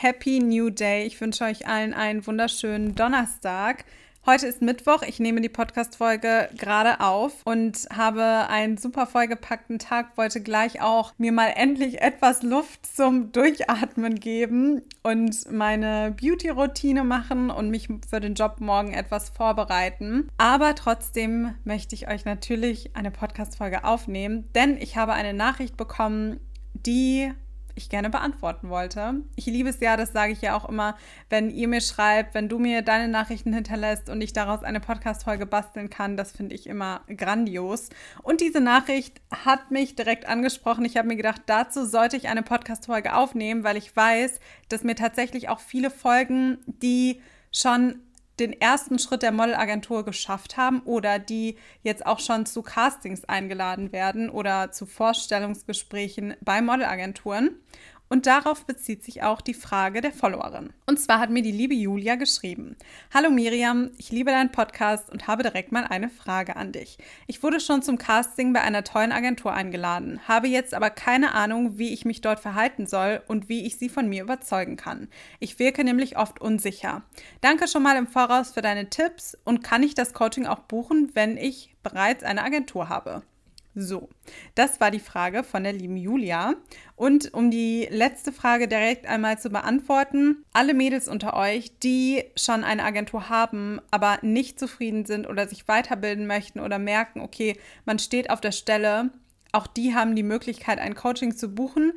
Happy New Day. Ich wünsche euch allen einen wunderschönen Donnerstag. Heute ist Mittwoch. Ich nehme die Podcast-Folge gerade auf und habe einen super vollgepackten Tag. Wollte gleich auch mir mal endlich etwas Luft zum Durchatmen geben und meine Beauty-Routine machen und mich für den Job morgen etwas vorbereiten. Aber trotzdem möchte ich euch natürlich eine Podcast-Folge aufnehmen, denn ich habe eine Nachricht bekommen, die ich gerne beantworten wollte. Ich liebe es ja, das sage ich ja auch immer, wenn ihr mir schreibt, wenn du mir deine Nachrichten hinterlässt und ich daraus eine Podcast-Folge basteln kann, das finde ich immer grandios. Und diese Nachricht hat mich direkt angesprochen. Ich habe mir gedacht, dazu sollte ich eine Podcast-Folge aufnehmen, weil ich weiß, dass mir tatsächlich auch viele Folgen, die schon den ersten Schritt der Modelagentur geschafft haben oder die jetzt auch schon zu Castings eingeladen werden oder zu Vorstellungsgesprächen bei Modelagenturen. Und darauf bezieht sich auch die Frage der Followerin. Und zwar hat mir die liebe Julia geschrieben. Hallo Miriam, ich liebe deinen Podcast und habe direkt mal eine Frage an dich. Ich wurde schon zum Casting bei einer tollen Agentur eingeladen, habe jetzt aber keine Ahnung, wie ich mich dort verhalten soll und wie ich sie von mir überzeugen kann. Ich wirke nämlich oft unsicher. Danke schon mal im Voraus für deine Tipps und kann ich das Coaching auch buchen, wenn ich bereits eine Agentur habe? So, das war die Frage von der lieben Julia. Und um die letzte Frage direkt einmal zu beantworten, alle Mädels unter euch, die schon eine Agentur haben, aber nicht zufrieden sind oder sich weiterbilden möchten oder merken, okay, man steht auf der Stelle, auch die haben die Möglichkeit, ein Coaching zu buchen.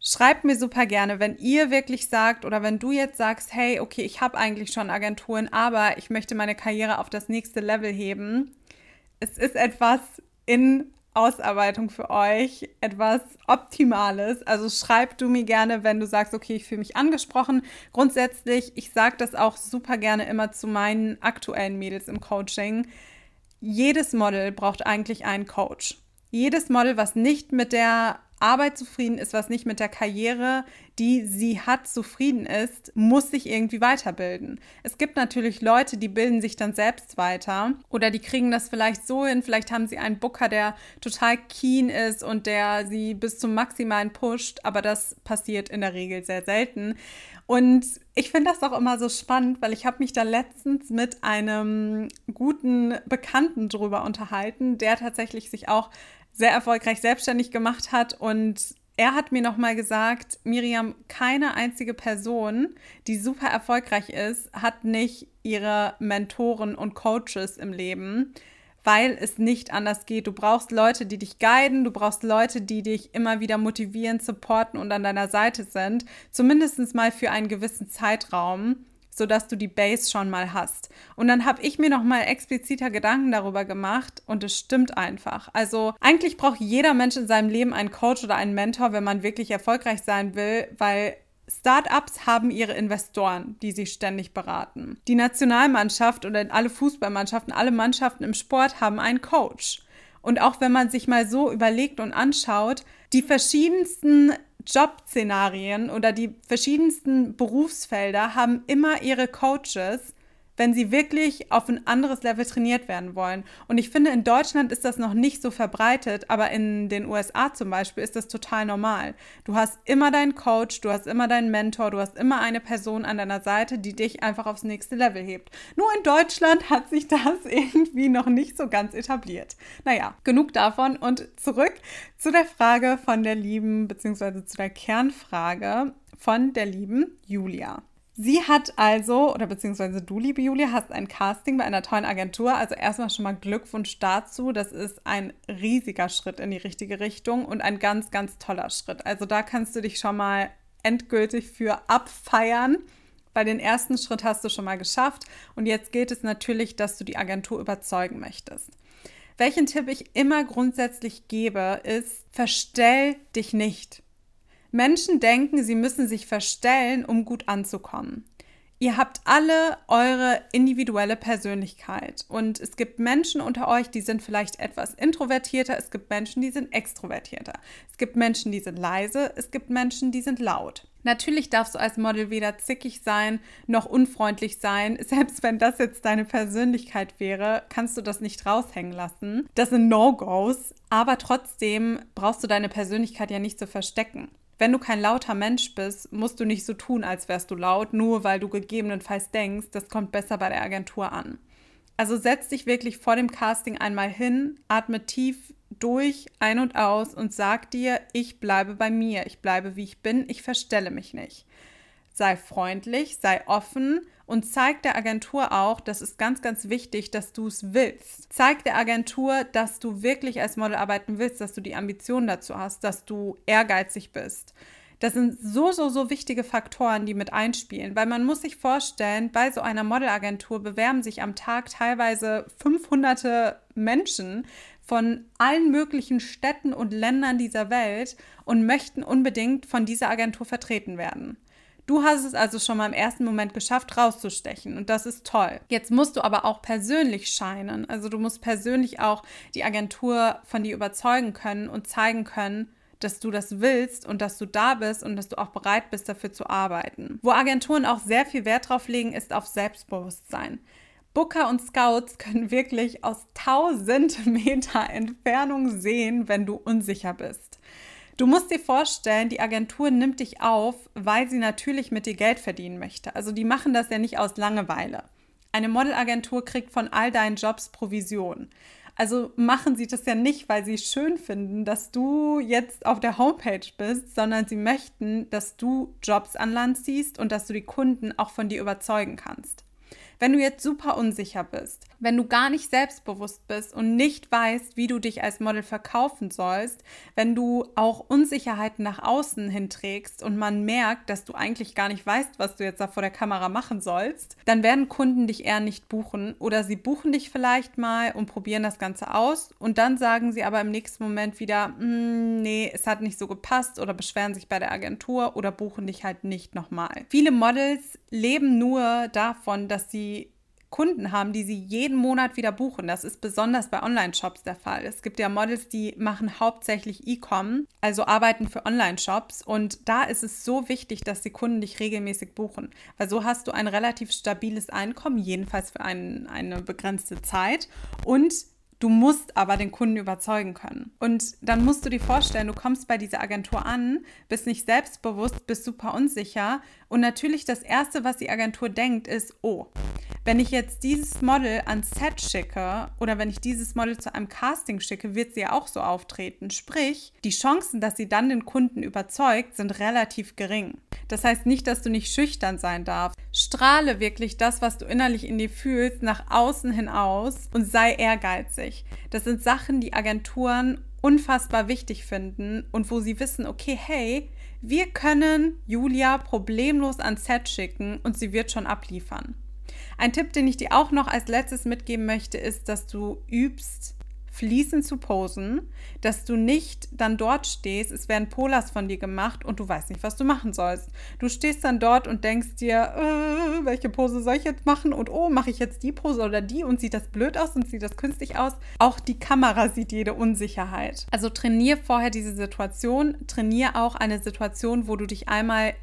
Schreibt mir super gerne, wenn ihr wirklich sagt oder wenn du jetzt sagst, hey, okay, ich habe eigentlich schon Agenturen, aber ich möchte meine Karriere auf das nächste Level heben. Es ist etwas in Ausarbeitung für euch etwas Optimales. Also schreib du mir gerne, wenn du sagst, okay, ich fühle mich angesprochen. Grundsätzlich, ich sage das auch super gerne immer zu meinen aktuellen Mädels im Coaching. Jedes Model braucht eigentlich einen Coach. Jedes Model, was nicht mit der Arbeit zufrieden ist, was nicht mit der Karriere, die sie hat, zufrieden ist, muss sich irgendwie weiterbilden. Es gibt natürlich Leute, die bilden sich dann selbst weiter oder die kriegen das vielleicht so hin, vielleicht haben sie einen Booker, der total keen ist und der sie bis zum Maximalen pusht, aber das passiert in der Regel sehr selten. Und ich finde das auch immer so spannend, weil ich habe mich da letztens mit einem guten Bekannten drüber unterhalten, der tatsächlich sich auch sehr erfolgreich selbstständig gemacht hat. Und er hat mir nochmal gesagt, Miriam, keine einzige Person, die super erfolgreich ist, hat nicht ihre Mentoren und Coaches im Leben, weil es nicht anders geht. Du brauchst Leute, die dich guiden, du brauchst Leute, die dich immer wieder motivieren, supporten und an deiner Seite sind, zumindest mal für einen gewissen Zeitraum sodass du die Base schon mal hast. Und dann habe ich mir noch mal expliziter Gedanken darüber gemacht und es stimmt einfach. Also eigentlich braucht jeder Mensch in seinem Leben einen Coach oder einen Mentor, wenn man wirklich erfolgreich sein will, weil Startups haben ihre Investoren, die sie ständig beraten. Die Nationalmannschaft oder alle Fußballmannschaften, alle Mannschaften im Sport haben einen Coach. Und auch wenn man sich mal so überlegt und anschaut, die verschiedensten Jobszenarien oder die verschiedensten Berufsfelder haben immer ihre Coaches, wenn sie wirklich auf ein anderes Level trainiert werden wollen. Und ich finde, in Deutschland ist das noch nicht so verbreitet, aber in den USA zum Beispiel ist das total normal. Du hast immer deinen Coach, du hast immer deinen Mentor, du hast immer eine Person an deiner Seite, die dich einfach aufs nächste Level hebt. Nur in Deutschland hat sich das irgendwie noch nicht so ganz etabliert. Naja, genug davon und zurück zu der Frage von der lieben, beziehungsweise zu der Kernfrage von der lieben Julia. Sie hat also, oder beziehungsweise du, liebe Julia, hast ein Casting bei einer tollen Agentur. Also erstmal schon mal Glückwunsch dazu. Das ist ein riesiger Schritt in die richtige Richtung und ein ganz, ganz toller Schritt. Also da kannst du dich schon mal endgültig für abfeiern, weil den ersten Schritt hast du schon mal geschafft. Und jetzt gilt es natürlich, dass du die Agentur überzeugen möchtest. Welchen Tipp ich immer grundsätzlich gebe, ist, verstell dich nicht. Menschen denken, sie müssen sich verstellen, um gut anzukommen. Ihr habt alle eure individuelle Persönlichkeit und es gibt Menschen unter euch, die sind vielleicht etwas introvertierter, es gibt Menschen, die sind extrovertierter. Es gibt Menschen, die sind leise, es gibt Menschen, die sind laut. Natürlich darfst du als Model weder zickig sein noch unfreundlich sein. Selbst wenn das jetzt deine Persönlichkeit wäre, kannst du das nicht raushängen lassen. Das sind No-Gos, aber trotzdem brauchst du deine Persönlichkeit ja nicht zu verstecken. Wenn du kein lauter Mensch bist, musst du nicht so tun, als wärst du laut, nur weil du gegebenenfalls denkst, das kommt besser bei der Agentur an. Also setz dich wirklich vor dem Casting einmal hin, atme tief durch, ein und aus und sag dir, ich bleibe bei mir, ich bleibe wie ich bin, ich verstelle mich nicht. Sei freundlich, sei offen und zeig der Agentur auch, das ist ganz, ganz wichtig, dass du es willst. Zeig der Agentur, dass du wirklich als Model arbeiten willst, dass du die Ambition dazu hast, dass du ehrgeizig bist. Das sind so, so, so wichtige Faktoren, die mit einspielen, weil man muss sich vorstellen, bei so einer Modelagentur bewerben sich am Tag teilweise 500 Menschen von allen möglichen Städten und Ländern dieser Welt und möchten unbedingt von dieser Agentur vertreten werden. Du hast es also schon mal im ersten Moment geschafft, rauszustechen und das ist toll. Jetzt musst du aber auch persönlich scheinen. Also du musst persönlich auch die Agentur von dir überzeugen können und zeigen können, dass du das willst und dass du da bist und dass du auch bereit bist, dafür zu arbeiten. Wo Agenturen auch sehr viel Wert drauf legen, ist auf Selbstbewusstsein. Booker und Scouts können wirklich aus 1000 Meter Entfernung sehen, wenn du unsicher bist. Du musst dir vorstellen, die Agentur nimmt dich auf, weil sie natürlich mit dir Geld verdienen möchte. Also die machen das ja nicht aus Langeweile. Eine Modelagentur kriegt von all deinen Jobs Provision. Also machen sie das ja nicht, weil sie schön finden, dass du jetzt auf der Homepage bist, sondern sie möchten, dass du Jobs an Land ziehst und dass du die Kunden auch von dir überzeugen kannst. Wenn du jetzt super unsicher bist, wenn du gar nicht selbstbewusst bist und nicht weißt, wie du dich als Model verkaufen sollst, wenn du auch Unsicherheiten nach außen hinträgst und man merkt, dass du eigentlich gar nicht weißt, was du jetzt da vor der Kamera machen sollst, dann werden Kunden dich eher nicht buchen oder sie buchen dich vielleicht mal und probieren das Ganze aus und dann sagen sie aber im nächsten Moment wieder, hm, nee, es hat nicht so gepasst oder beschweren sich bei der Agentur oder buchen dich halt nicht nochmal. Viele Models leben nur davon, dass sie Kunden haben, die sie jeden Monat wieder buchen. Das ist besonders bei Online-Shops der Fall. Es gibt ja Models, die machen hauptsächlich E-Com, also arbeiten für Online-Shops. Und da ist es so wichtig, dass die Kunden dich regelmäßig buchen, weil so hast du ein relativ stabiles Einkommen, jedenfalls für ein, eine begrenzte Zeit. Und Du musst aber den Kunden überzeugen können. Und dann musst du dir vorstellen, du kommst bei dieser Agentur an, bist nicht selbstbewusst, bist super unsicher. Und natürlich das Erste, was die Agentur denkt, ist, oh, wenn ich jetzt dieses Model ans Set schicke oder wenn ich dieses Model zu einem Casting schicke, wird sie ja auch so auftreten. Sprich, die Chancen, dass sie dann den Kunden überzeugt, sind relativ gering. Das heißt nicht, dass du nicht schüchtern sein darfst. Strahle wirklich das, was du innerlich in dir fühlst, nach außen hinaus und sei ehrgeizig. Das sind Sachen, die Agenturen unfassbar wichtig finden und wo sie wissen, okay, hey, wir können Julia problemlos ans Set schicken und sie wird schon abliefern. Ein Tipp, den ich dir auch noch als letztes mitgeben möchte, ist, dass du übst, fließend zu posen, dass du nicht dann dort stehst, es werden Polas von dir gemacht und du weißt nicht, was du machen sollst. Du stehst dann dort und denkst dir, äh, welche Pose soll ich jetzt machen und oh, mache ich jetzt die Pose oder die und sieht das blöd aus und sieht das künstlich aus. Auch die Kamera sieht jede Unsicherheit. Also trainier vorher diese Situation, trainier auch eine Situation, wo du dich einmal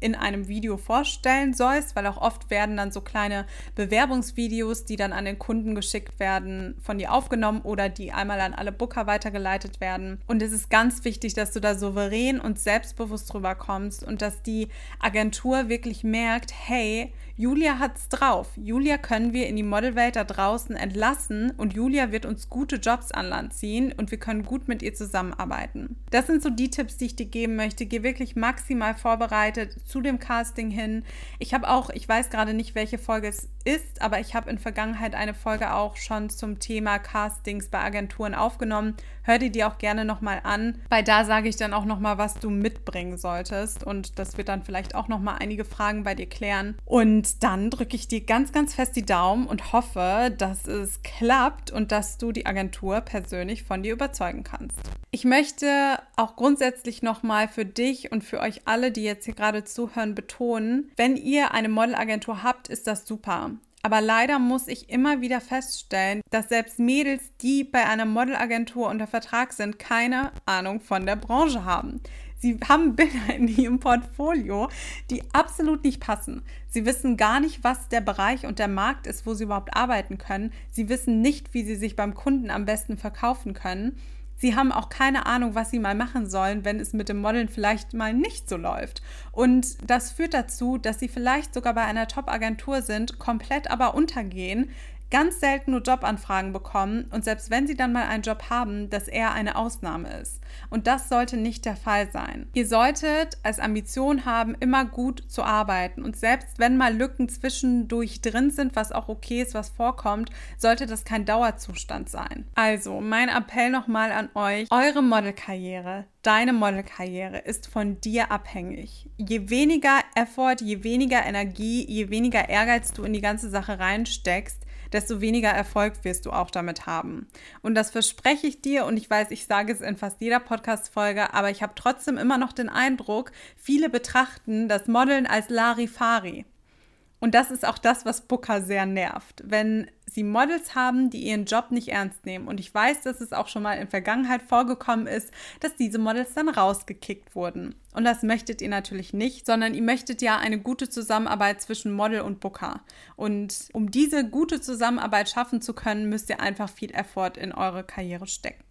in einem Video vorstellen sollst, weil auch oft werden dann so kleine Bewerbungsvideos, die dann an den Kunden geschickt werden, von dir aufgenommen oder die einmal an alle Booker weitergeleitet werden. Und es ist ganz wichtig, dass du da souverän und selbstbewusst drüber kommst und dass die Agentur wirklich merkt, hey, Julia hat's drauf. Julia können wir in die Modelwelt da draußen entlassen und Julia wird uns gute Jobs an Land ziehen und wir können gut mit ihr zusammenarbeiten. Das sind so die Tipps, die ich dir geben möchte. Geh wirklich maximal vorbereitet zu dem Casting hin. Ich habe auch, ich weiß gerade nicht, welche Folge es ist, aber ich habe in Vergangenheit eine Folge auch schon zum Thema Castings bei Agenturen aufgenommen. Hör dir die auch gerne nochmal an, weil da sage ich dann auch nochmal, was du mitbringen solltest und das wird dann vielleicht auch nochmal einige Fragen bei dir klären. Und dann drücke ich dir ganz, ganz fest die Daumen und hoffe, dass es klappt und dass du die Agentur persönlich von dir überzeugen kannst. Ich möchte auch grundsätzlich nochmal für dich und für euch alle, die jetzt hier gerade zuhören, betonen, wenn ihr eine Modelagentur habt, ist das super. Aber leider muss ich immer wieder feststellen, dass selbst Mädels, die bei einer Modelagentur unter Vertrag sind, keine Ahnung von der Branche haben. Sie haben Bilder in ihrem Portfolio, die absolut nicht passen. Sie wissen gar nicht, was der Bereich und der Markt ist, wo sie überhaupt arbeiten können. Sie wissen nicht, wie sie sich beim Kunden am besten verkaufen können. Sie haben auch keine Ahnung, was sie mal machen sollen, wenn es mit dem Modeln vielleicht mal nicht so läuft. Und das führt dazu, dass sie vielleicht sogar bei einer Top-Agentur sind, komplett aber untergehen, ganz selten nur Jobanfragen bekommen und selbst wenn sie dann mal einen Job haben, dass er eine Ausnahme ist. Und das sollte nicht der Fall sein. Ihr solltet als Ambition haben, immer gut zu arbeiten und selbst wenn mal Lücken zwischendurch drin sind, was auch okay ist, was vorkommt, sollte das kein Dauerzustand sein. Also, mein Appell nochmal an euch, eure Modelkarriere, deine Modelkarriere ist von dir abhängig. Je weniger Effort, je weniger Energie, je weniger Ehrgeiz du in die ganze Sache reinsteckst, desto weniger Erfolg wirst du auch damit haben. Und das verspreche ich dir und ich weiß, ich sage es in fast jeder Podcast-Folge, aber ich habe trotzdem immer noch den Eindruck, viele betrachten das Modeln als Larifari. Und das ist auch das, was Booker sehr nervt. Wenn sie Models haben, die ihren Job nicht ernst nehmen. Und ich weiß, dass es auch schon mal in Vergangenheit vorgekommen ist, dass diese Models dann rausgekickt wurden. Und das möchtet ihr natürlich nicht, sondern ihr möchtet ja eine gute Zusammenarbeit zwischen Model und Booker. Und um diese gute Zusammenarbeit schaffen zu können, müsst ihr einfach viel Effort in eure Karriere stecken.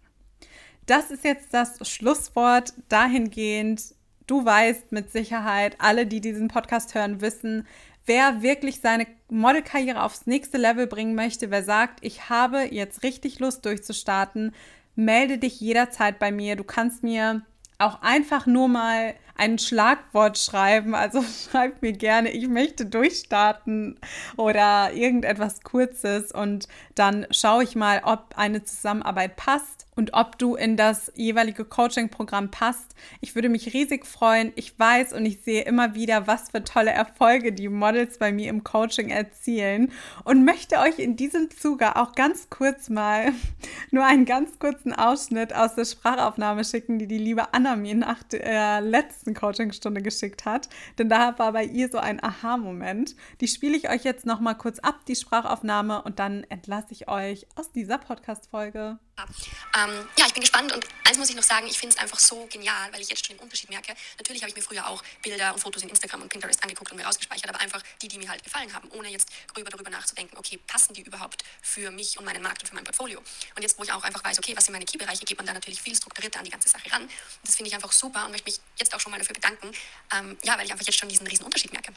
Das ist jetzt das Schlusswort dahingehend. Du weißt mit Sicherheit, alle, die diesen Podcast hören, wissen, wer wirklich seine Modelkarriere aufs nächste Level bringen möchte, wer sagt, ich habe jetzt richtig Lust durchzustarten, melde dich jederzeit bei mir. Du kannst mir auch einfach nur mal ein Schlagwort schreiben. Also schreib mir gerne, ich möchte durchstarten oder irgendetwas Kurzes und dann schaue ich mal, ob eine Zusammenarbeit passt und ob du in das jeweilige Coaching-Programm passt. Ich würde mich riesig freuen. Ich weiß und ich sehe immer wieder, was für tolle Erfolge die Models bei mir im Coaching erzielen und möchte euch in diesem Zuge auch ganz kurz mal nur einen ganz kurzen Ausschnitt aus der Sprachaufnahme schicken, die die liebe Anna mir nach der letzten Coachingstunde geschickt hat. Denn da war bei ihr so ein Aha-Moment. Die spiele ich euch jetzt noch mal kurz ab, die Sprachaufnahme, und dann entlasse ich euch aus dieser Podcast-Folge. Ähm, ja, ich bin gespannt und eins muss ich noch sagen, ich finde es einfach so genial, weil ich jetzt schon den Unterschied merke. Natürlich habe ich mir früher auch Bilder und Fotos in Instagram und Pinterest angeguckt und mir rausgespeichert, aber einfach die, die mir halt gefallen haben, ohne jetzt gröber darüber nachzudenken, okay, passen die überhaupt für mich und meinen Markt und für mein Portfolio. Und jetzt, wo ich auch einfach weiß, okay, was sind meine Key-Bereiche, geht man da natürlich viel strukturierter an die ganze Sache ran. Das finde ich einfach super und möchte mich jetzt auch schon mal dafür bedanken, ähm, ja, weil ich einfach jetzt schon diesen riesen Unterschied merke.